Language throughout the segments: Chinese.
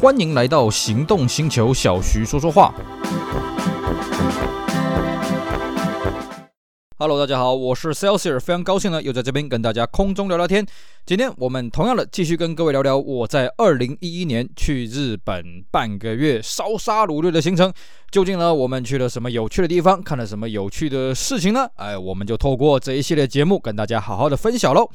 欢迎来到行动星球，小徐说说话。Hello，大家好，我是 Celsius，非常高兴呢，又在这边跟大家空中聊聊天。今天我们同样的继续跟各位聊聊我在二零一一年去日本半个月烧杀掳掠的行程。究竟呢，我们去了什么有趣的地方，看了什么有趣的事情呢？哎，我们就透过这一系列节目跟大家好好的分享喽。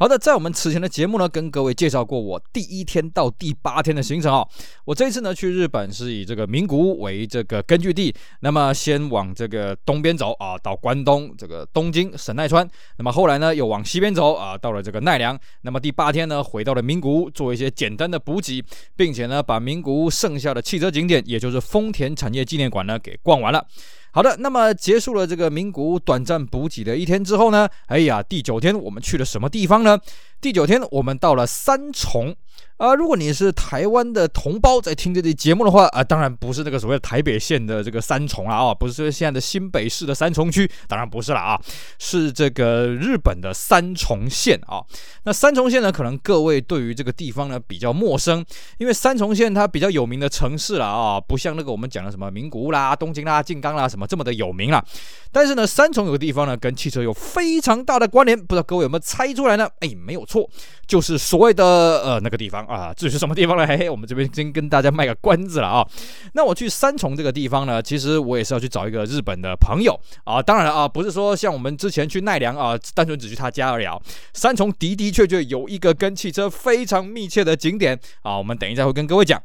好的，在我们此前的节目呢，跟各位介绍过我第一天到第八天的行程啊、哦。我这一次呢去日本是以这个名古屋为这个根据地，那么先往这个东边走啊，到关东这个东京神奈川，那么后来呢又往西边走啊，到了这个奈良，那么第八天呢回到了名古屋，做一些简单的补给，并且呢把名古屋剩下的汽车景点，也就是丰田产业纪念馆呢给逛完了。好的，那么结束了这个名古屋短暂补给的一天之后呢，哎呀，第九天我们去了什么地方呢？第九天我们到了三重。啊、如果你是台湾的同胞在听这期节目的话，啊、当然不是那个所谓的台北县的这个三重了啊，不是现在的新北市的三重区，当然不是了啊，是这个日本的三重县啊。那三重县呢，可能各位对于这个地方呢比较陌生，因为三重县它比较有名的城市了啊，不像那个我们讲的什么名古屋啦、东京啦、静冈啦什么这么的有名了。但是呢，三重有个地方呢跟汽车有非常大的关联，不知道各位有没有猜出来呢？哎，没有错，就是所谓的呃那个地。方啊，这是什么地方呢？嘿 嘿，我们这边先跟大家卖个关子了啊。那我去三重这个地方呢，其实我也是要去找一个日本的朋友啊。当然了啊，不是说像我们之前去奈良啊，单纯只去他家而已啊。三重的的确确有一个跟汽车非常密切的景点啊，我们等一下会跟各位讲。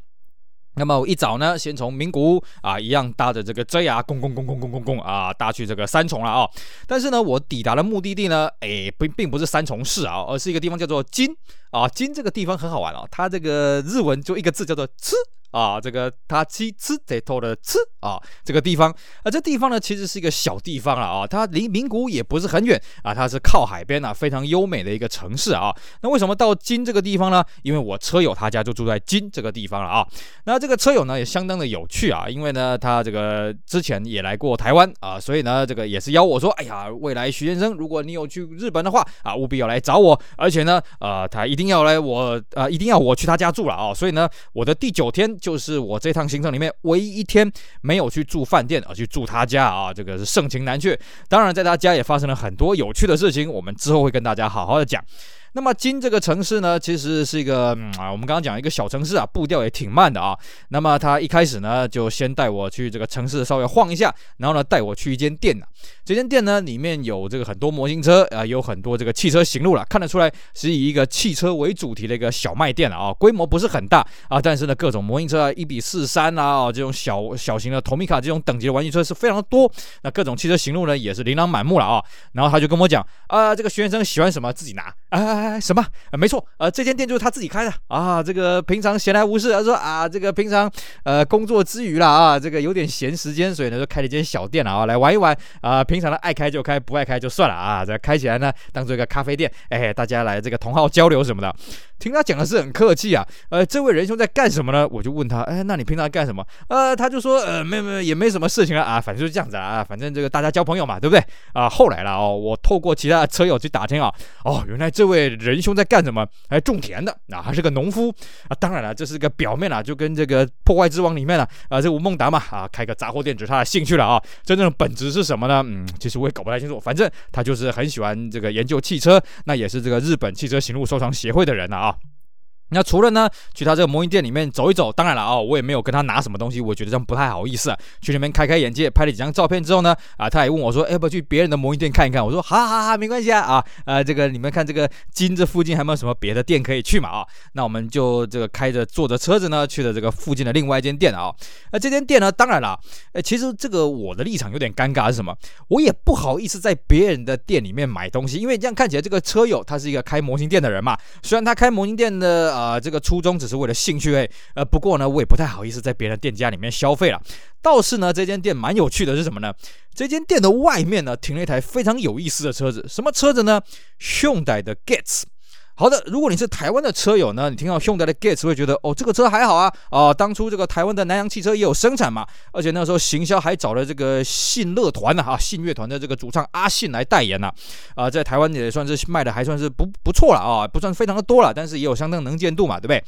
那么我一早呢，先从名古屋啊，一样搭着这个 JR，公公公公公公公啊，搭去这个三重了啊。但是呢，我抵达的目的地呢，哎，并并不是三重市啊，而是一个地方叫做金啊。金这个地方很好玩哦，它这个日文就一个字叫做吃。啊，这个他吃吃得头的吃啊，这个地方啊，这地方呢其实是一个小地方了啊，它离名古屋也不是很远啊，它是靠海边啊，非常优美的一个城市啊。那为什么到金这个地方呢？因为我车友他家就住在金这个地方了啊。那这个车友呢也相当的有趣啊，因为呢他这个之前也来过台湾啊，所以呢这个也是邀我说，哎呀，未来徐先生，如果你有去日本的话啊，务必要来找我，而且呢，呃，他一定要来我啊，一定要我去他家住了啊。所以呢，我的第九天。就是我这趟行程里面唯一一天没有去住饭店，而去住他家啊，这个是盛情难却。当然，在他家也发生了很多有趣的事情，我们之后会跟大家好好的讲。那么津这个城市呢，其实是一个啊、我们刚刚讲一个小城市啊，步调也挺慢的啊。那么他一开始呢，就先带我去这个城市稍微晃一下，然后呢，带我去一间店呢。这间店呢，里面有这个很多模型车啊，有很多这个汽车行路了，看得出来是以一个汽车为主题的一个小卖店了啊，规模不是很大啊，但是呢，各种模型车啊，一比四三啊，这种小小型的托米卡这种等级的玩具车是非常多。那各种汽车行路呢，也是琳琅满目了啊。然后他就跟我讲啊，这个学生喜欢什么自己拿啊。哎，什么？没错，呃，这间店就是他自己开的啊。这个平常闲来无事，他说啊，这个平常呃工作之余啦啊，这个有点闲时间，所以呢就开了一间小店了啊，来玩一玩啊。平常呢爱开就开，不爱开就算了啊。这开起来呢，当做一个咖啡店，哎，大家来这个同好交流什么的。听他讲的是很客气啊，呃，这位仁兄在干什么呢？我就问他，哎，那你平常干什么？呃，他就说，呃，没有没有，也没什么事情了啊，反正就是这样子啊，反正这个大家交朋友嘛，对不对？啊，后来了哦，我透过其他车友去打听啊，哦，原来这位仁兄在干什么？还种田的啊，还是个农夫啊。当然了，这是个表面啊，就跟这个破坏之王里面啊，啊，这吴孟达嘛，啊，开个杂货店只是他的兴趣了啊，真正的本质是什么呢？嗯，其实我也搞不太清楚，反正他就是很喜欢这个研究汽车，那也是这个日本汽车行路收藏协会的人了啊。那除了呢，去他这个模型店里面走一走，当然了啊、我也没有跟他拿什么东西，我觉得这样不太好意思啊。去那边开开眼界，拍了几张照片之后呢，啊，他也问我说，要不去别人的模型店看一看？我说，好好好，没关系啊，啊，呃，这个你们看这个金这附近还有没有什么别的店可以去嘛？啊，那我们就这个开着坐着车子呢，去了这个附近的另外一间店啊。那这间店呢，当然了，呃，其实这个我的立场有点尴尬是什么？我也不好意思在别人的店里面买东西，因为这样看起来这个车友他是一个开模型店的人嘛，虽然他开模型店的啊。啊，这个初衷只是为了兴趣诶，呃，不过呢，我也不太好意思在别人店家里面消费了。倒是呢，这间店蛮有趣的是什么呢？这间店的外面呢，停了一台非常有意思的车子，什么车子呢？Hyundai 的 Gets。好的，如果你是台湾的车友呢，你听到 Hyundai 的 Getz 会觉得哦，这个车还好啊，啊、当初这个台湾的南洋汽车也有生产嘛，而且那时候行销还找了这个信乐团啊，信乐团的这个主唱阿信来代言呐，啊、在台湾也算是卖的还算是不不错了啊，不算非常的多了，但是也有相当能见度嘛，对不对？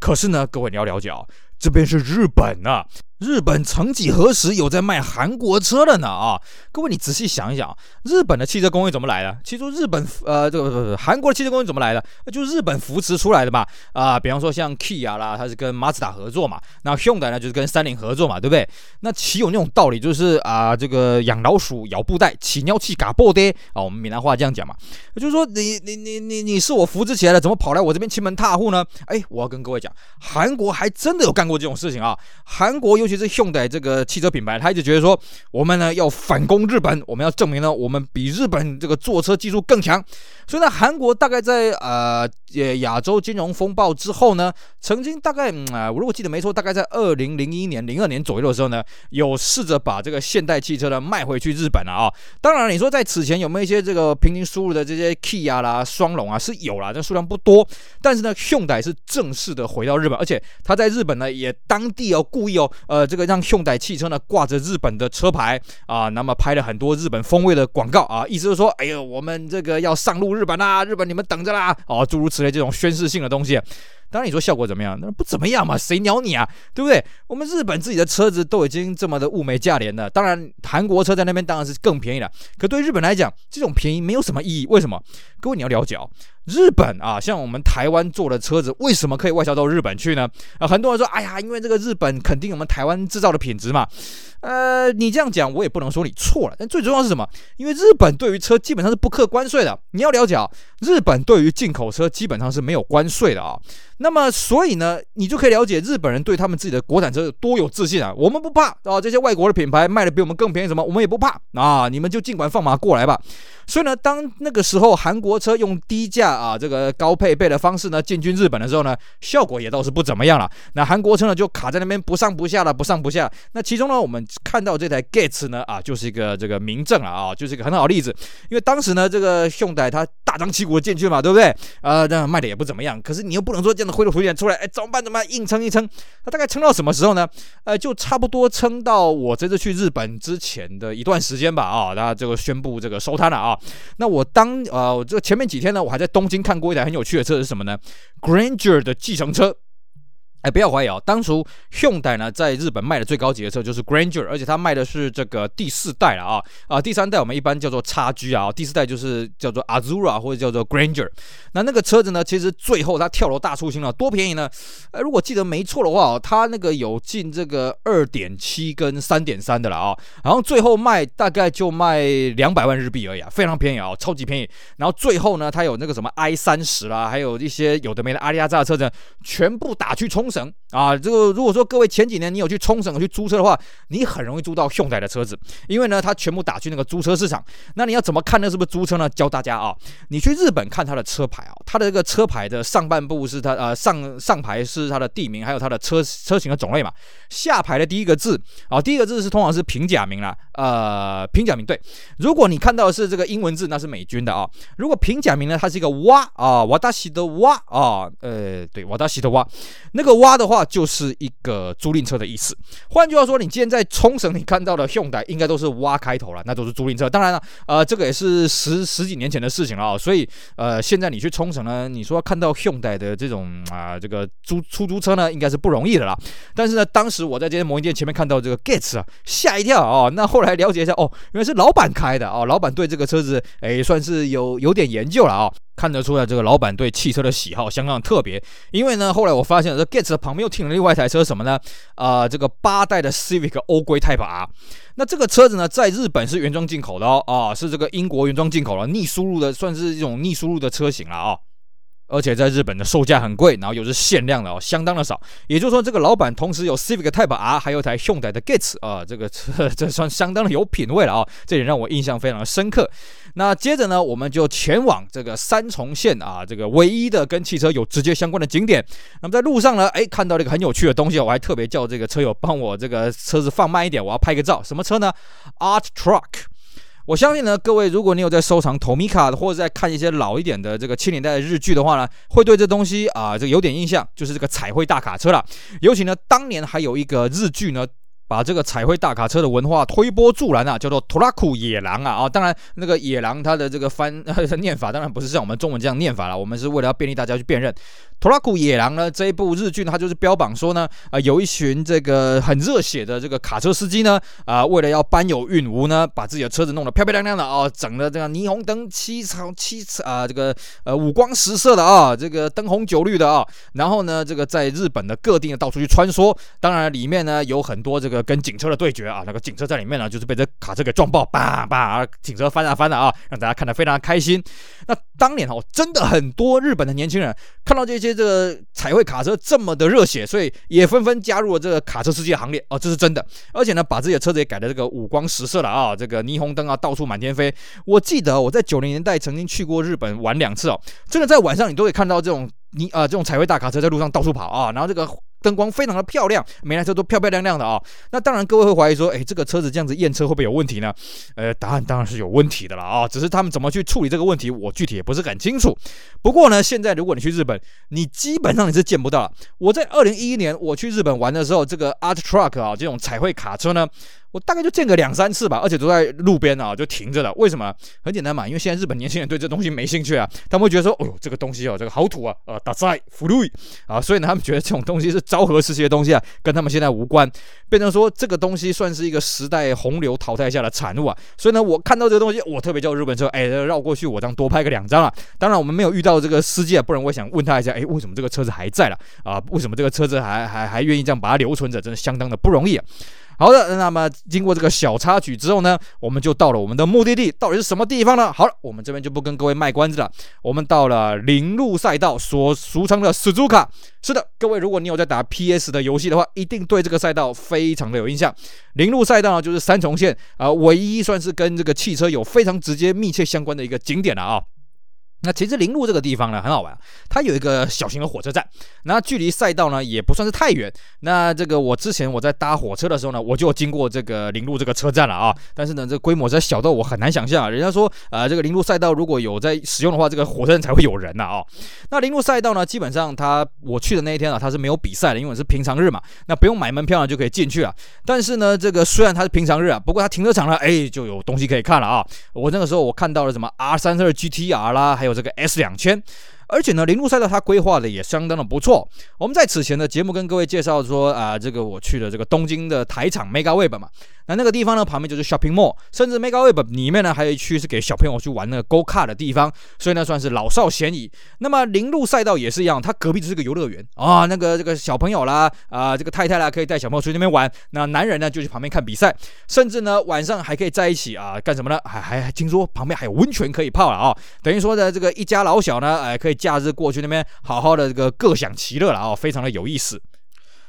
可是呢，各位你要了解啊，这边是日本啊。日本曾几何时有在卖韩国车的呢？啊，各位你仔细想一想，日本的汽车工业怎么来的？其实日本呃，这个韩国的汽车工业怎么来的？就日本扶持出来的嘛。啊，比方说像 Kia 啦，它是跟马自达合作嘛。那 Hyundai 呢，就是跟三菱合作嘛，对不对？那岂有那种道理？就是啊，这个养老鼠咬布袋，起尿气嘎爆的啊，我们闽南话这样讲嘛。就是说你你你你你是我扶持起来的，怎么跑来我这边欺门踏户呢？哎，我要跟各位讲，韩国还真的有干过这种事情啊。韩国有。尤其是 Hyundai 这个汽车品牌，他一直觉得说，我们呢要反攻日本，我们要证明呢，我们比日本这个坐车技术更强。所以呢，韩国大概在呃呃亚洲金融风暴之后呢，曾经大概啊、我如果记得没错，大概在二零零一年、零二年左右的时候呢，有试着把这个现代汽车呢卖回去日本了啊。当然，你说在此前有没有一些这个平行输入的这些 Kia 啦、双龙啊，是有啦，但数量不多。但是呢，Hyundai 是正式的回到日本，而且他在日本呢也当地哦故意哦呃这个让熊仔汽车呢挂着日本的车牌啊，那么拍了很多日本风味的广告啊，意思就是说，哎呦，我们这个要上路。日本啦，日本你们等着啦！哦，诸如此类这种宣示性的东西，当然你说效果怎么样？那不怎么样嘛，谁鸟你啊？对不对？我们日本自己的车子都已经这么的物美价廉了，当然韩国车在那边当然是更便宜了。可对日本来讲，这种便宜没有什么意义。为什么？各位你要了解哦。日本啊，像我们台湾做的车子，为什么可以外销到日本去呢？啊，很多人说，哎呀，因为这个日本肯定我们台湾制造的品质嘛。呃，你这样讲，我也不能说你错了。但最重要是什么？因为日本对于车基本上是不课关税的。你要了解啊，日本对于进口车基本上是没有关税的啊。那么，所以呢，你就可以了解日本人对他们自己的国产车有多有自信啊。我们不怕啊，这些外国的品牌卖的比我们更便宜，什么我们也不怕啊。你们就尽管放马过来吧。所以呢，当那个时候韩国车用低价啊，这个高配备的方式呢进军日本的时候呢，效果也倒是不怎么样了。那韩国车呢就卡在那边不上不下了，不上不下。那其中呢，我们看到这台 Getz 呢啊，就是一个这个明证了啊，就是一个很好的例子。因为当时呢，这个现代它大张旗鼓我进去嘛，对不对？呃，那卖的也不怎么样。可是你又不能说这样的灰头土脸出来，哎，怎么办？怎么办？硬撑一撑。那大概撑到什么时候呢？呃，就差不多撑到我这次去日本之前的一段时间吧啊，那这个宣布这个收摊了啊。那我当呃，我这前面几天呢，我还在东京看过一台很有趣的车是什么呢？Granger 的计程车。哎，不要怀疑哦，当初 Hyundai 呢在日本卖的最高级的车就是 Grandeur，而且它卖的是这个第四代了啊啊，第三代我们一般叫做 XG 啊，第四代就是叫做 Azura 或者叫做 Grandeur。那那个车子呢，其实最后它跳楼大出清了，多便宜呢？呃，如果记得没错的话哦，它那个有进这个二点七跟三点三的了啊，然后最后卖大概就卖两百万日币而已啊，非常便宜啊，超级便宜。然后最后呢，它有那个什么 i 三十啦，还有一些有的没的阿里亚扎的车子，全部打去冲。绳绳啊，这个如果说各位前几年你有去冲绳去租车的话，你很容易租到 Hyundai 的车子，因为呢，它全部打去那个租车市场。那你要怎么看那是不是租车呢？教大家啊，你去日本看它的车牌啊，它的这个车牌的上半部是它呃上上牌是它的地名，还有它的车车型的种类嘛。下排的第一个字啊，第一个字是通常是平假名啦，呃，平假名对。如果你看到的是这个英文字，那是美军的啊。如果平假名呢，它是一个哇啊，瓦达西的哇啊，呃，对，瓦达西的哇，那个。挖的话就是一个租赁车的意思。换句话说，你今天在冲绳你看到的 Hyundai 应该都是挖开头了，那都是租赁车。当然了，呃，这个也是十十几年前的事情了啊。所以，呃，现在你去冲绳呢，你说看到 Hyundai 的这种啊、这个租出租车呢，应该是不容易的啦。但是呢，当时我在这些模型店前面看到这个 Getz 啊，吓一跳啊。那后来了解一下，哦，原来是老板开的哦，老板对这个车子哎，算是有有点研究了啊。看得出来，这个老板对汽车的喜好相当特别。因为呢，后来我发现这 Getz 旁边又停了另外一台车，什么呢？啊、这个八代的 Civic 欧规 Type R。那这个车子呢，在日本是原装进口的哦，啊，是这个英国原装进口了，逆输入的，算是一种逆输入的车型了啊、哦。而且在日本的售价很贵，然后又是限量的哦，相当的少。也就是说，这个老板同时有 Civic Type R，还有台 Hyundai 的 Getz 啊，这个车 这算相当的有品位了啊、哦，这也让我印象非常的深刻。那接着呢，我们就前往这个三重县啊，这个唯一的跟汽车有直接相关的景点。那么在路上呢，哎，看到了一个很有趣的东西，我还特别叫这个车友帮我这个车子放慢一点，我要拍个照。什么车呢？Art Truck。我相信呢，各位如果你有在收藏 Tomica 或者在看一些老一点的这个七年代的日剧的话呢，会对这东西啊，这个有点印象，就是这个彩绘大卡车了。尤其呢，当年还有一个日剧呢。把这个彩绘大卡车的文化推波助澜啊，叫做“トラック野狼”啊啊！当然，那个野狼它的这个翻念法当然不是像我们中文这样念法了，我们是为了要便利大家去辨认。 《 Toraku 野狼》呢这一部日剧呢，它就是标榜说呢，啊、呃，有一群这个很热血的这个卡车司机呢，啊、为了要搬有运无呢，把自己的车子弄得漂漂亮亮的啊、整的这个霓虹灯七彩七彩啊，这个呃五光十色的啊，这个灯红酒绿的啊，然后呢，这个在日本的各地呢到处去穿梭，当然里面呢有很多这个跟警车的对决啊，那个警车在里面呢就是被这卡车给撞爆，叭叭，警车翻啊翻的啊，让大家看得非常开心。那当年哦，真的很多日本的年轻人看到这些。这个彩绘卡车这么的热血，所以也纷纷加入了这个卡车司机行列哦，这是真的。而且呢，把自己的车子也改的这个五光十色了啊，这个霓虹灯啊到处满天飞。我记得我在九零年代曾经去过日本玩两次哦，真的在晚上你都会看到这种你啊、呃、这种彩绘大卡车在路上到处跑啊，然后这个。灯光非常的漂亮，每台车都漂漂亮亮的啊、那当然，各位会怀疑说，哎，这个车子这样子验车会不会有问题呢？呃，答案当然是有问题的了啊、只是他们怎么去处理这个问题，我具体也不是很清楚。不过呢，现在如果你去日本，你基本上你是见不到。我在二零一一年我去日本玩的时候，这个 Art Truck 啊，这种彩绘卡车呢。我大概就见个两三次吧，而且都在路边啊，就停着的。为什么？很简单嘛，因为现在日本年轻人对这东西没兴趣啊，他们会觉得说，哦呦，这个东西哦，这个好土啊，呃，ダサい、古い啊，所以呢，他们觉得这种东西是昭和时期的东西啊，跟他们现在无关，变成说这个东西算是一个时代洪流淘汰下的产物啊。所以呢，我看到这个东西，我特别叫日本车，哎，绕过去，我这样多拍个两张啊。当然，我们没有遇到这个司机啊，不然我想问他一下，哎，为什么这个车子还在了啊？为什么这个车子还还还愿意这样把它留存着？真的相当的不容易啊。 好的，那么经过这个小插曲之后呢，我们就到了我们的目的地，到底是什么地方呢？好了，我们这边就不跟各位卖关子了，我们到了铃鹿赛道，所俗称的 Suzuka。是的，各位，如果你有在打 PS 的游戏的话，一定对这个赛道非常的有印象。铃鹿赛道呢，就是三重县啊、唯一算是跟这个汽车有非常直接、密切相关的一个景点了啊。那其实铃鹿这个地方呢，很好玩，它有一个小型的火车站，那距离赛道呢也不算是太远。那这个我之前我在搭火车的时候呢，我就经过这个铃鹿这个车站了啊。但是呢，这规模在小到我很难想象啊。人家说，呃，这个铃鹿赛道如果有在使用的话，这个火车站才会有人呐啊。那铃鹿赛道呢，基本上它我去的那一天啊，它是没有比赛的，因为是平常日嘛，那不用买门票呢就可以进去啊。但是呢，这个虽然它是平常日啊，不过它停车场呢，哎，就有东西可以看了啊。我那个时候我看到了什么 R32 GTR 啦，还有。有这个 S 两千。而且呢，铃鹿赛道它规划的也相当的不错。我们在此前的节目跟各位介绍说啊、这个我去了这个东京的台场 Megaweb 嘛，那那个地方呢旁边就是 Shopping Mall，甚至 Mega Wave 里面呢还有一区是给小朋友去玩那个 Go Kart 的地方，所以呢算是老少咸宜。那么铃鹿赛道也是一样，它隔壁就是个游乐园啊，那个这个小朋友啦啊，这个太太啦可以带小朋友去那边玩，那男人呢就去旁边看比赛，甚至呢晚上还可以在一起啊干什么呢？还还听说旁边还有温泉可以泡了啊，等于说呢这个一家老小呢哎可以假日过去那边。好好的这个各享其乐了啊，非常的有意思。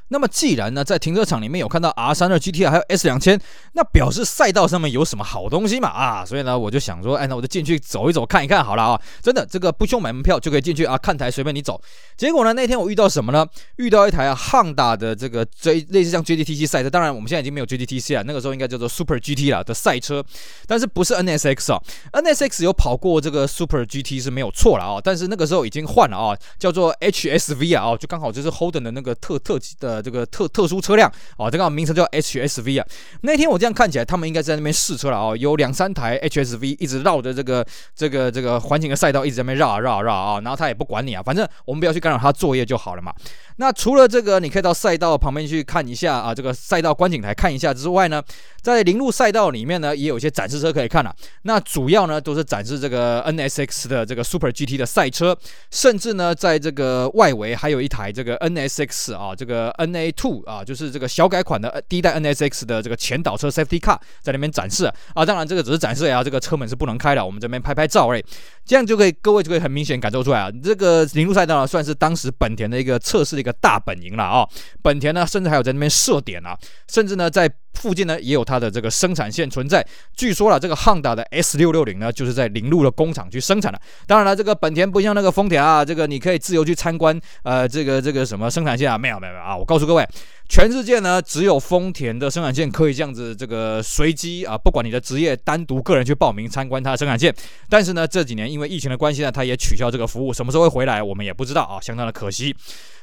那么既然呢，在停车场里面有看到 R32 GTR 还有 S 两千，那表示赛道上面有什么好东西嘛啊，所以呢，我就想说，哎，那我就进去走一走，看一看好了啊。真的，这个不用买门票就可以进去啊，看台随便你走。结果呢，那天我遇到什么呢？遇到一台啊，Honda 的这个追类似像 JDTC 赛车，当然我们现在已经没有 JDTC 了，那个时候应该叫做 Super GT 了的赛车，但是不是 NSX 啊？NSX 有跑过这个 Super GT 是没有错了啊，但是那个时候已经换了啊，叫做 HSV 啊，就刚好就是 Holden 的那个特特级的。这个特特殊车辆哦，这个名称叫 HSV 啊。那天我这样看起来，他们应该在那边试车了哦，有两三台 HSV 一直绕着这个这个这个环形的赛道一直在那边绕啊绕啊绕啊，然后他也不管你啊，反正我们不要去干扰他作业就好了嘛。那除了这个，你可以到赛道旁边去看一下啊，这个赛道观景台看一下之外呢，在零路赛道里面呢，也有一些展示车可以看了。那主要呢都是展示这个 NSX 的这个 Super GT 的赛车，甚至呢在这个外围还有一台这个 NSX 啊，这个 NA Two 啊，就是这个小改款的第一代 NSX 的这个前导车 Safety Car 在那边展示啊。当然这个只是展示啊，这个车门是不能开的，我们这边拍拍照而已。这样就可以各位就可以很明显感受出来啊，这个铃鹿赛道呢算是当时本田的一个测试的一个大本营了啊，本田呢，甚至还有在那边设点啊，甚至呢，在附近呢也有它的这个生产线存在。据说了，这个汉达的 S 六六零呢，就是在铃鹿的工厂去生产的。当然了，这个本田不像那个丰田啊，这个你可以自由去参观，呃，这个这个什么生产线啊，没有没有没有啊。我告诉各位，全世界呢只有丰田的生产线可以这样子这个随机啊，不管你的职业，单独个人去报名参观它的生产线。但是呢，这几年因为疫情的关系呢，它也取消这个服务，什么时候会回来我们也不知道啊，相当的可惜。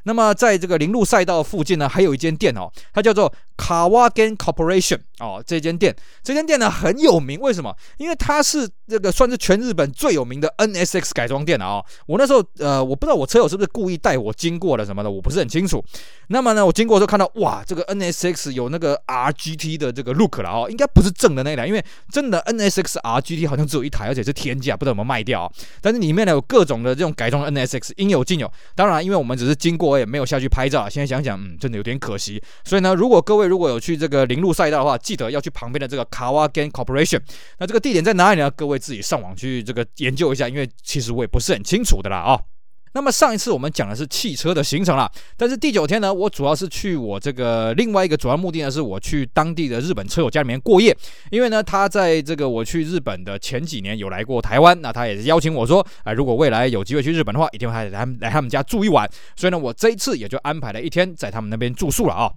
那么，在这个铃鹿赛道附近呢，还有一间店哦，它叫做卡瓦根 Corp 哦。这间店，这间店呢很有名，为什么？因为它是这个算是全日本最有名的 NSX 改装店了啊。我那时候呃，我不知道我车友是不是故意带我经过了什么的，我不是很清楚。那么呢，我经过的时候看到，哇，这个 NSX 有那个 RGT 的这个 look 了哦，应该不是正的那台，因为真的 NSX RGT 好像只有一台，而且是天价，不知道有没有卖掉啊。但是里面呢有各种的这种改装 NSX，应有尽有。当然，因为我们只是经过。我也没有下去拍照，现在想想，嗯，真的有点可惜。所以呢，如果各位如果有去这个铃鹿赛道的话，记得要去旁边的这个 Kawagen Corporation。那这个地点在哪里呢？各位自己上网去这个研究一下，因为其实我也不是很清楚的啦啊。那么上一次我们讲的是汽车的行程了，但是第九天呢，我主要是去我这个另外一个主要目的呢，是我去当地的日本车友家里面过夜，因为呢，他在这个我去日本的前几年有来过台湾，那他也是邀请我说，啊、如果未来有机会去日本的话，一定会来来他们家住一晚，所以呢，我这一次也就安排了一天在他们那边住宿了啊。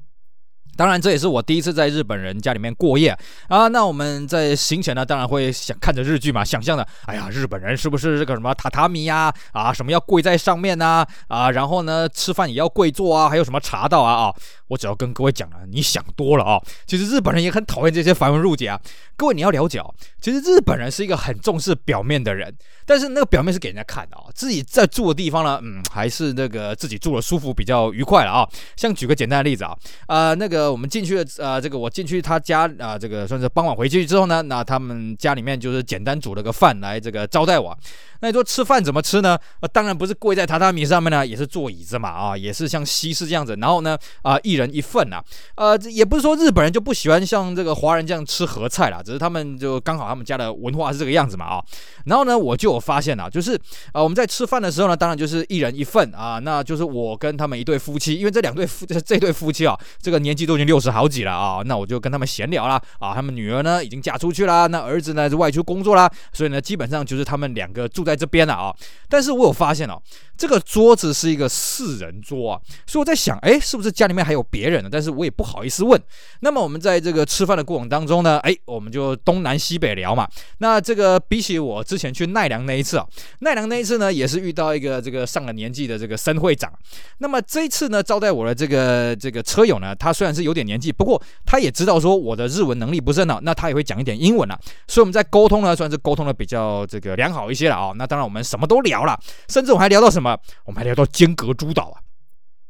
当然，这也是我第一次在日本人家里面过夜啊。那我们在行前呢，当然会想看着日剧嘛，想象的，哎呀，日本人是不是这个什么榻榻米呀？啊，什么要跪在上面呐？啊，然后呢，吃饭也要跪坐啊，还有什么茶道啊？啊，我只要跟各位讲了，你想多了啊。其实日本人也很讨厌这些繁文缛节啊。各位你要了解哦，其实日本人是一个很重视表面的人，但是那个表面是给人家看的啊。自己在住的地方呢，嗯，还是那个自己住的舒服比较愉快了啊。像举个简单的例子啊，啊，那个。我们进去的，呃，这个我进去他家，啊、这个算是傍晚回去之后呢，那他们家里面就是简单煮了个饭来这个招待我。那你说吃饭怎么吃呢？呃，当然不是跪在榻榻米上面呢，也是坐椅子嘛，啊，也是像西式这样子。然后呢，啊、一人一份呐，呃，也不是说日本人就不喜欢像这个华人这样吃合菜啦，只是他们就刚好他们家的文化是这个样子嘛，啊。然后呢，我就有发现啊，就是啊、呃，我们在吃饭的时候呢，当然就是一人一份啊，那就是我跟他们一对夫妻，因为这两对夫这对夫妻啊，这个年纪都已经六十好几了啊，那我就跟他们闲聊啦，啊，他们女儿呢已经嫁出去啦，那儿子呢是外出工作啦，所以呢，基本上就是他们两个住在这边了啊，但是我有发现哦，这个桌子是一个四人桌啊，所以我在想，哎，是不是家里面还有别人的？但是我也不好意思问。那么我们在这个吃饭的过程当中呢，哎，我们就东南西北聊嘛。那这个比起我之前去奈良那一次啊，奈良那一次呢，也是遇到一个这个上了年纪的这个森会长。那么这一次呢，招待我的这个这个车友呢，他虽然是有点年纪，不过他也知道说我的日文能力不是很好，那他也会讲一点英文啊，所以我们在沟通呢，算是沟通的比较这个良好一些了啊。那当然我们什么都聊了，甚至我还聊到什么？我们还聊到尖阁诸岛啊。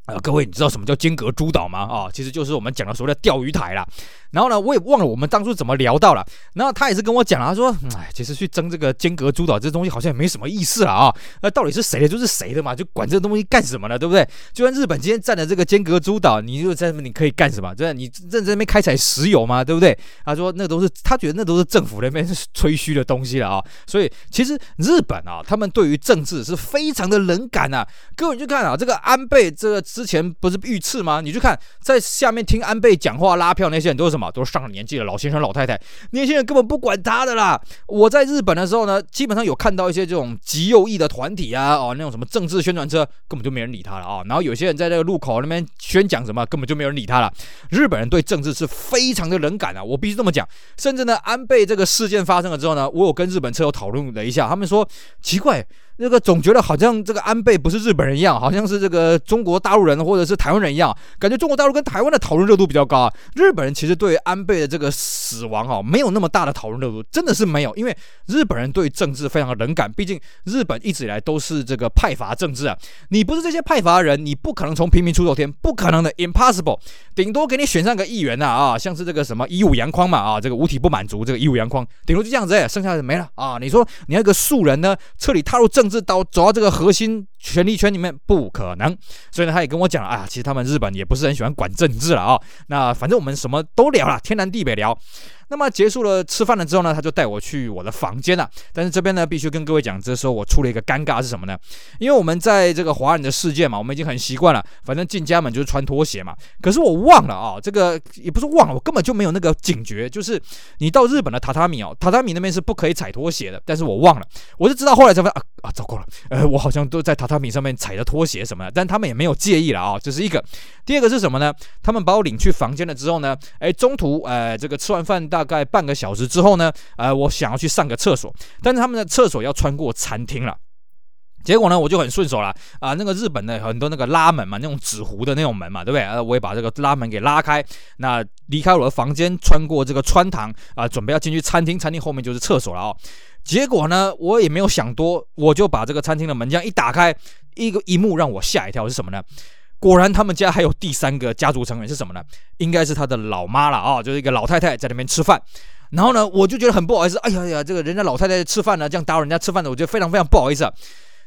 呃，各位，你知道什么叫间阁诸岛吗？啊、其实就是我们讲的所谓的钓鱼台啦。然后呢，我也忘了我们当初怎么聊到了。然后他也是跟我讲了，他说，哎，其实去争这个间阁诸岛这东西好像也没什么意思了啊。那到底是谁的就是谁的嘛，就管这东西干什么呢？对不对？就像日本今天占了这个间阁诸岛，你就在那边你可以干什么？对，你认真那边开采石油吗？对不对？他说那都是他觉得那都是政府那边吹嘘的东西了啊。所以其实日本啊，他们对于政治是非常的冷感啊。各位你去看啊，这个安倍这个。之前不是遇刺吗？你去看，在下面听安倍讲话拉票那些人都是什么？都是上了年纪的老先生、老太太，年轻人根本不管他的啦。我在日本的时候呢，基本上有看到一些这种极右翼的团体啊，哦，那种什么政治宣传车，根本就没人理他了啊。然后有些人在这个路口那边宣讲什么，根本就没人理他了。日本人对政治是非常的冷感啊，我必须这么讲。甚至呢，安倍这个事件发生了之后呢，我有跟日本车友讨论了一下，他们说奇怪。这个总觉得好像这个安倍不是日本人一样，好像是这个中国大陆人或者是台湾人一样，感觉中国大陆跟台湾的讨论热度比较高啊。日本人其实对于安倍的这个死亡啊，没有那么大的讨论热度，真的是没有，因为日本人对政治非常的冷感，毕竟日本一直以来都是这个派阀政治啊。你不是这些派阀人，你不可能从平民出头天，不可能的，impossible。顶多给你选上个议员呐啊，像是这个什么乙武洋匡嘛啊，这个五体不满足，这个乙武洋匡顶多就这样子，剩下的没了啊。你说你要一个素人呢，彻底踏入政。是到走到这个核心权力圈里面不可能，所以呢，他也跟我讲了，啊，其实他们日本也不是很喜欢管政治了啊。那反正我们什么都聊了，天南地北聊。那么结束了吃饭了之后呢，他就带我去我的房间了。但是这边呢，必须跟各位讲，这时候我出了一个尴尬是什么呢？因为我们在这个华人的世界嘛，我们已经很习惯了，反正进家门就是穿拖鞋嘛。可是我忘了啊，这个也不是忘了，我根本就没有那个警觉，就是你到日本的榻榻米哦，榻榻米那边是不可以踩拖鞋的。但是我忘了，我就知道后来才发现啊啊，糟糕了，呃，我好像都在榻榻米上面踩着拖鞋什么的，但他们也没有介意了啊，这是一个。第二个是什么呢？他们把我领去房间了之后呢，哎，中途呃，这个吃完饭大大概半个小时之后呢，呃，我想要去上个厕所，但是他们的厕所要穿过餐厅了。结果呢，我就很顺手了啊，那个日本的很多那个拉门嘛，那种纸糊的那种门嘛，对不对？呃，我也把这个拉门给拉开，那离开我的房间，穿过这个穿堂啊，准备要进去餐厅，餐厅后面就是厕所了哦。结果呢，我也没有想多，我就把这个餐厅的门这样一打开，一个一幕让我吓一跳是什么呢？果然他们家还有第三个家族成员是什么呢？应该是他的老妈了啊，就是一个老太太在那边吃饭。然后呢，我就觉得很不好意思，哎呀呀，这个人家老太太吃饭呢，这样打扰人家吃饭的，我觉得非常非常不好意思啊。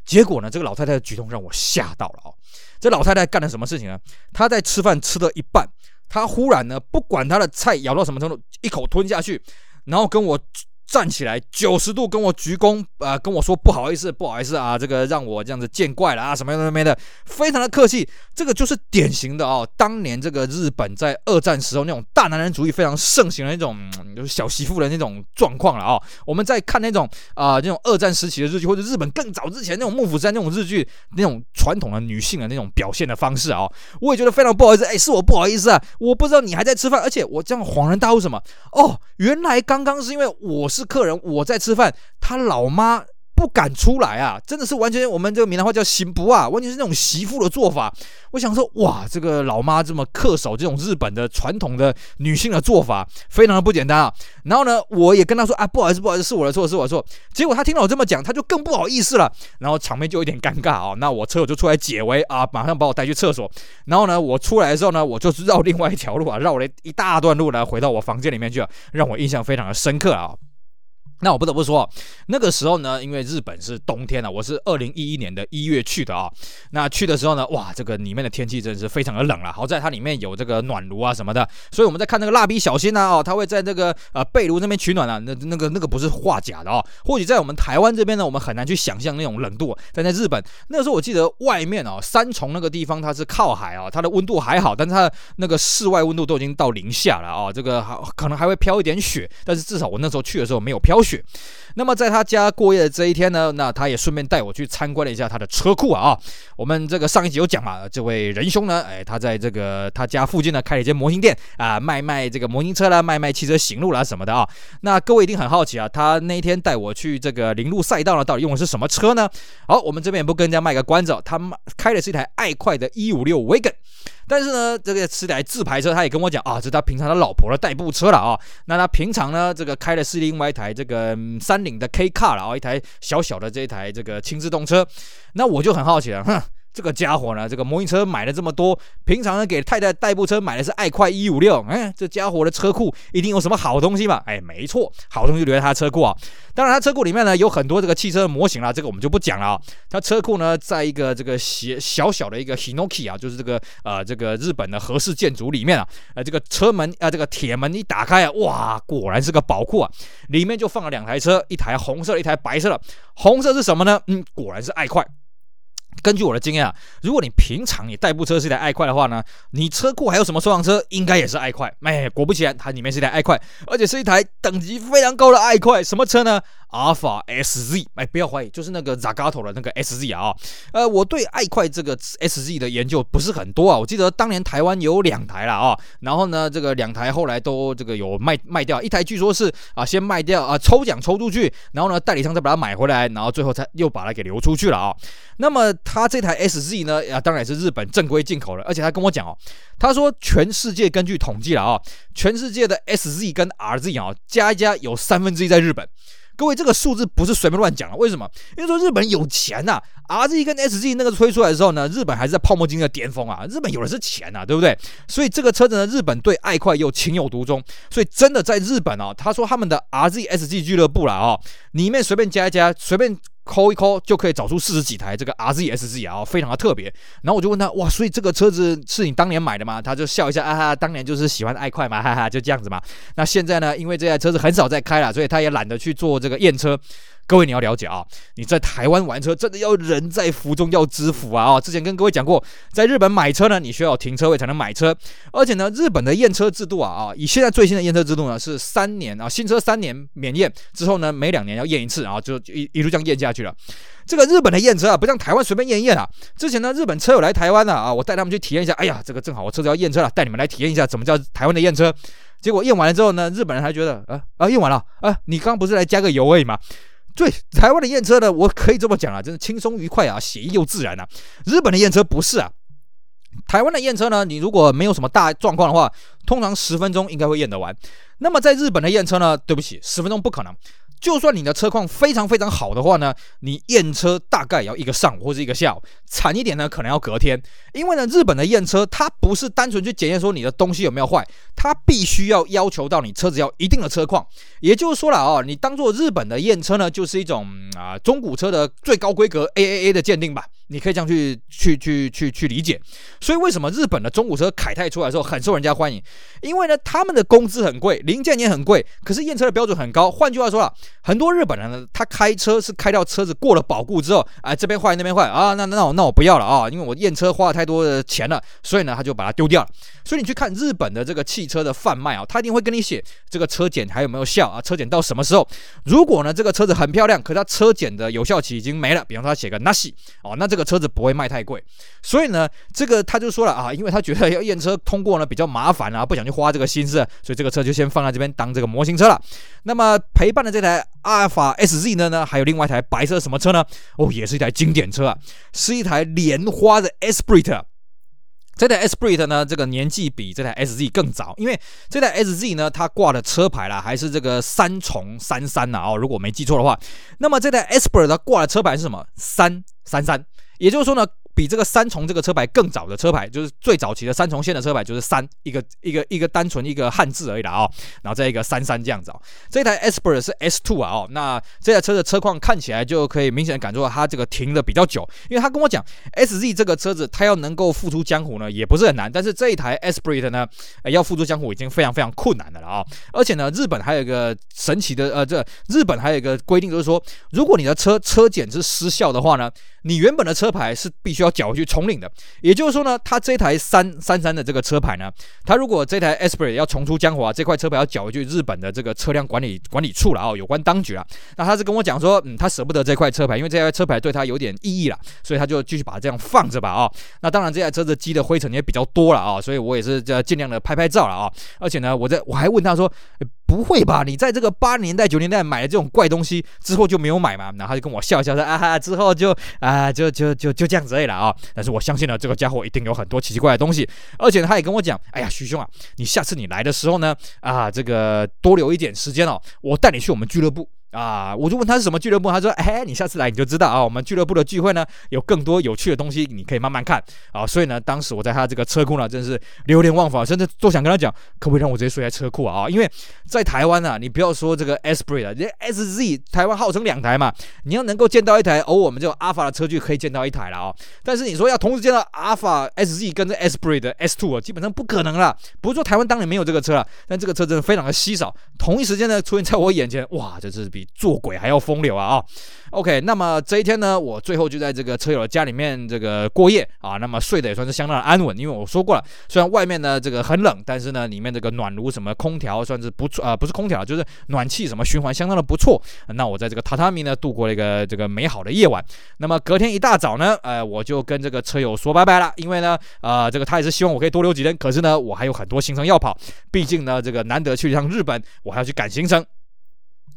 结果呢，这个老太太的举动让我吓到了啊！这老太太干了什么事情呢？她在吃饭吃了一半，她忽然呢，不管她的菜咬到什么程度，一口吞下去，然后跟我。站起来九十度跟我鞠躬，啊、呃，跟我说不好意思，不好意思啊，这个让我这样子见怪了啊，什么什么没的，非常的客气。这个就是典型的哦，当年这个日本在二战时候那种大男人主义非常盛行的那种，就是小媳妇的那种状况了哦。我们在看那种啊、呃，那种二战时期的日剧，或者日本更早之前那种幕府时代那种日剧，那种传统的女性的那种表现的方式啊、我也觉得非常不好意思。哎，是我不好意思啊，我不知道你还在吃饭，而且我这样恍然大悟什么？哦，原来刚刚是因为我是。客人，我在吃饭，他老妈。不敢出来啊！真的是完全我们这个闽南话叫“行不啊”，完全是那种媳妇的做法。我想说，哇，这个老妈这么恪守这种日本的传统的女性的做法，非常的不简单啊。然后呢，我也跟他说啊，不好意思，不好意思，是我的错，是我的错。结果他听到我这么讲，他就更不好意思了。然后场面就有点尴尬啊。那我车友就出来解围啊，马上把我带去厕所。然后呢，我出来的时候呢，我就绕另外一条路啊，绕了一大段路呢，回到我房间里面去了，让我印象非常的深刻啊。那我不得不说，那个时候呢，因为日本是冬天了，我是二零一一年的一月去的啊。那去的时候呢，哇，这个里面的天气真的是非常的冷了。好在它里面有这个暖炉啊什么的，所以我们在看那个蜡笔小新啊，哦，他会在这个呃被炉那边取暖啊，那那个那个不是画假的哦。或许在我们台湾这边呢，我们很难去想象那种冷度，但在日本那个时候，我记得外面哦，三重那个地方它是靠海啊，它的温度还好，但是它的那个室外温度都已经到零下了啊，这个还可能还会飘一点雪，但是至少我那时候去的时候没有飘雪。那么在他家过夜的这一天呢，那他也顺便带我去参观了一下他的车库啊。我们这个上一集有讲嘛，这位仁兄呢，哎，他在这个他家附近呢开了一间模型店啊，卖卖这个模型车啦，卖卖汽车行路啦什么的啊。那各位一定很好奇啊，他那一天带我去这个铃鹿赛道呢，到底用的是什么车呢？好，我们这边也不跟人家卖个关子，他开的是一台爱快的156 Wagon。但是呢，这个是台自排车，他也跟我讲啊，这是他平常他老婆的代步车了啊。那他平常呢，这个开的是另外一台这个三菱的 K Car 了啊，一台小小的这一台这个轻自动车。那我就很好奇了，哼。这个家伙呢，这个模型车买了这么多，平常呢给太太代步车买的是爱快一五六，哎，这家伙的车库一定有什么好东西吧？哎，没错，好东西留在他车库啊。当然，他车库里面呢有很多这个汽车模型啦，这个我们就不讲了啊。他车库呢在一个这个小小小的一个 Hinoki 啊，就是这个呃这个日本的和式建筑里面啊，呃这个车门啊这个铁门一打开啊，哇，果然是个宝库啊，里面就放了两台车，一台红色，一台白色的。红色是什么呢？嗯，果然是爱快。根据我的经验啊，如果你平常你代步车是一台爱快的话呢，你车库还有什么收藏车，应该也是爱快。哎，果不其然，它里面是一台爱快，而且是一台等级非常高的爱快。什么车呢？阿尔法 SZ。哎，不要怀疑，就是那个 Zagato 的那个 SZ 啊。呃，我对爱快这个 SZ 的研究不是很多啊。我记得当年台湾有两台了啊，然后呢，这个两台后来都这个有卖卖掉，一台据说是啊先卖掉啊抽奖抽出去，然后呢代理商再把它买回来，然后最后才又把它给流出去了啊。那么他这台 SZ 呢，啊，当然也是日本正规进口的，而且他跟我讲哦，他说全世界根据统计了啊，全世界的 SZ 跟 RZ 啊加一加有三分之一在日本。各位，这个数字不是随便乱讲的，为什么？因为说日本有钱呐，RZ 跟 SZ 那个推出来的时候呢，日本还是在泡沫经济的巅峰啊，日本有的是钱呐，对不对？所以这个车子呢，日本对爱快又情有独钟，所以真的在日本啊，他说他们的 RZ SG 俱乐部了啊，里面随便加一加，随便抠一抠就可以找出四十几台这个 RZSZ 啊，非常的特别。然后我就问他，哇，所以这个车子是你当年买的吗？他就笑一下，啊哈，当年就是喜欢爱快嘛，哈哈，就这样子嘛。那现在呢，因为这台车子很少再开了，所以他也懒得去做这个验车。各位你要了解啊，你在台湾玩车真的要人在福中要知福啊！啊，之前跟各位讲过，在日本买车呢，你需要停车位才能买车，而且呢，日本的验车制度啊啊，以现在最新的验车制度呢是三年啊，新车三年免验之后呢，每两年要验一次，啊就一一路这样验下去了。这个日本的验车啊，不像台湾随便验验啊。之前呢，日本车友来台湾了啊，我带他们去体验一下。哎呀，这个正好我车子要验车了，带你们来体验一下怎么叫台湾的验车。结果验完了之后呢，日本人还觉得啊啊验完了啊，你刚刚不是来加个油而已吗？对，台湾的验车呢，我可以这么讲啊，真的轻松愉快啊，写意又自然啊。日本的验车不是啊，台湾的验车呢，你如果没有什么大状况的话，通常十分钟应该会验得完。那么在日本的验车呢，对不起，十分钟不可能。就算你的车况非常非常好的话呢，你验车大概也要一个上午或者一个下午，惨一点呢可能要隔天。因为呢，日本的验车它不是单纯去检验说你的东西有没有坏，它必须要要求到你车子要一定的车况。也就是说了啊，你当做日本的验车呢，就是一种啊中古车的最高规格 AAA 的鉴定吧。你可以这样去去去去去理解，所以为什么日本的中古车凯泰出来之后很受人家欢迎？因为呢，他们的工资很贵，零件也很贵，可是验车的标准很高。换句话说啊，很多日本人呢，他开车是开到车子过了保固之后，哎，这边坏那边坏啊，那那那我那我不要了啊，因为我验车花了太多的钱了，所以呢，他就把它丢掉了。所以你去看日本的这个汽车的贩卖啊，他一定会跟你写这个车检还有没有效啊，车检到什么时候？如果呢这个车子很漂亮，可是它车检的有效期已经没了，比方说他写个 nasi 哦，那这个。车子不会卖太贵，所以呢，这个他就说了啊，因为他觉得要验车通过呢比较麻烦啊，不想去花这个心思，所以这个车就先放在这边当这个模型车了。那么陪伴的这台阿尔法 SZ 呢呢，还有另外一台白色什么车呢？哦，也是一台经典车啊，是一台莲花的 Esprit。这台 s p r i t 呢，这个年纪比这台 SZ 更早，因为这台 SZ 呢，它挂的车牌啦，还是这个三重三三呐哦，如果我没记错的话，那么这台 s p r i t 它挂的车牌是什么？三三三，也就是说呢。比这个三重这个车牌更早的车牌，就是最早期的三重线的车牌，就是三一个一个一个单纯一个汉字而已啦哦，然后再一个三三这样子哦。这台 Esprit 是 S2 啊哦，那这台车的车况看起来就可以明显感受到它这个停的比较久，因为他跟我讲 SZ 这个车子它要能够复出江湖呢也不是很难，但是这一台 Esprit 呢，要复出江湖已经非常非常困难的了啊、哦。而且呢，日本还有一个神奇的呃，这日本还有一个规定就是说，如果你的车车检是失效的话呢，你原本的车牌是必须要缴回去重领的，也就是说呢，他这台三三三的这个车牌呢，他如果这台 Esprit 要重出江湖啊，这块车牌要缴回去日本的这个车辆管理管理处了啊、有关当局了。那他是跟我讲说，嗯，他舍不得这块车牌，因为这块车牌对他有点意义了，所以他就继续把它这样放着吧啊、那当然，这台车子积的灰尘也比较多了啊、所以我也是这尽量的拍拍照了啊、而且呢，我在我还问他说。不会吧？你在这个八年代、九年代买了这种怪东西之后就没有买嘛？然后他就跟我笑一笑说：“啊哈，之后就啊，就就就就这样子类了啊。”但是我相信呢，这个家伙一定有很多奇奇怪怪的东西。而且他也跟我讲：“哎呀，许兄啊，你下次你来的时候呢，啊，这个多留一点时间哦，我带你去我们俱乐部。”啊，我就问他是什么俱乐部，他说：“哎，你下次来你就知道啊。我们俱乐部的聚会呢，有更多有趣的东西，你可以慢慢看啊。所以呢，当时我在他这个车库呢，真是流连忘返，甚至都想跟他讲，可不可以让我直接睡在车库啊？因为在台湾啊，你不要说这个 Esprit 啊，这 SZ 台湾号称两台嘛，你要能够见到一台，哦，我们这种阿法的车距可以见到一台了啊。但是你说要同时见到阿法 SZ 跟这 Esprit 的 S2 啊，基本上不可能了。不是说台湾当年没有这个车了，但这个车真的非常的稀少，同一时间呢出现在我眼前，哇，这是比。做鬼还要风流啊啊、！OK，那么这一天呢，我最后就在这个车友的家里面这个过夜啊，那么睡得也算是相当的安稳，因为我说过了，虽然外面呢这个很冷，但是呢里面这个暖炉什么空调算是不错啊、呃，不是空调，就是暖气什么循环相当的不错。那我在这个榻榻米呢度过了一个这个美好的夜晚。那么隔天一大早呢，呃，我就跟这个车友说拜拜了，因为呢，呃，这个他也是希望我可以多留几天，可是呢，我还有很多行程要跑，毕竟呢这个难得去一趟日本，我还要去赶行程。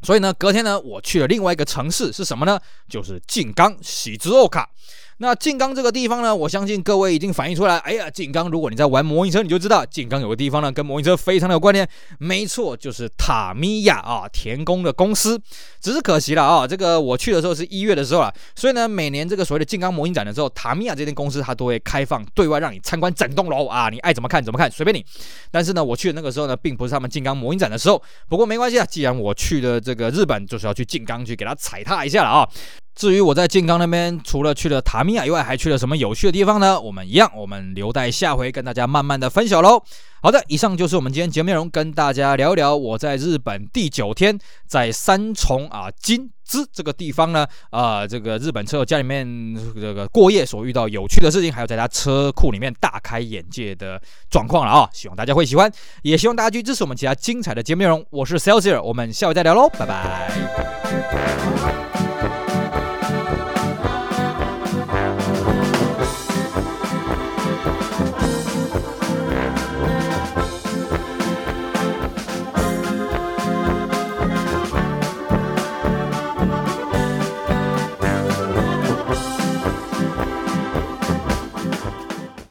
所以呢，隔天呢，我去了另外一个城市，是什么呢？就是静冈喜之冈。那静冈这个地方呢，我相信各位已经反映出来。哎呀，静冈，如果你在玩模拟车，你就知道静冈有个地方呢，跟模拟车非常的有关联。没错，就是塔米亚啊，田宫的公司。只是可惜了啊，这个我去的时候是一月的时候了，所以呢，每年这个所谓的静冈模拟展的时候，塔米亚这间公司它都会开放对外让你参观整栋楼啊，你爱怎么看怎么看，随便你。但是呢，我去的那个时候呢，并不是他们静冈模拟展的时候。不过没关系啊，既然我去了这个日本，就是要去静冈去给他踩踏一下了啊。至于我在静冈那边，除了去了塔米亚以外，还去了什么有趣的地方呢？我们一样，我们留待下回跟大家慢慢的分享喽。好的，以上就是我们今天节目内容，跟大家聊一聊我在日本第九天，在三重啊金枝这个地方呢，啊这个日本车友家里面这个过夜所遇到有趣的事情，还有在他车库里面大开眼界的状况了啊！希望大家会喜欢，也希望大家去支持我们其他精彩的节目内容。我是 Celsius，我们下回再聊喽，拜拜。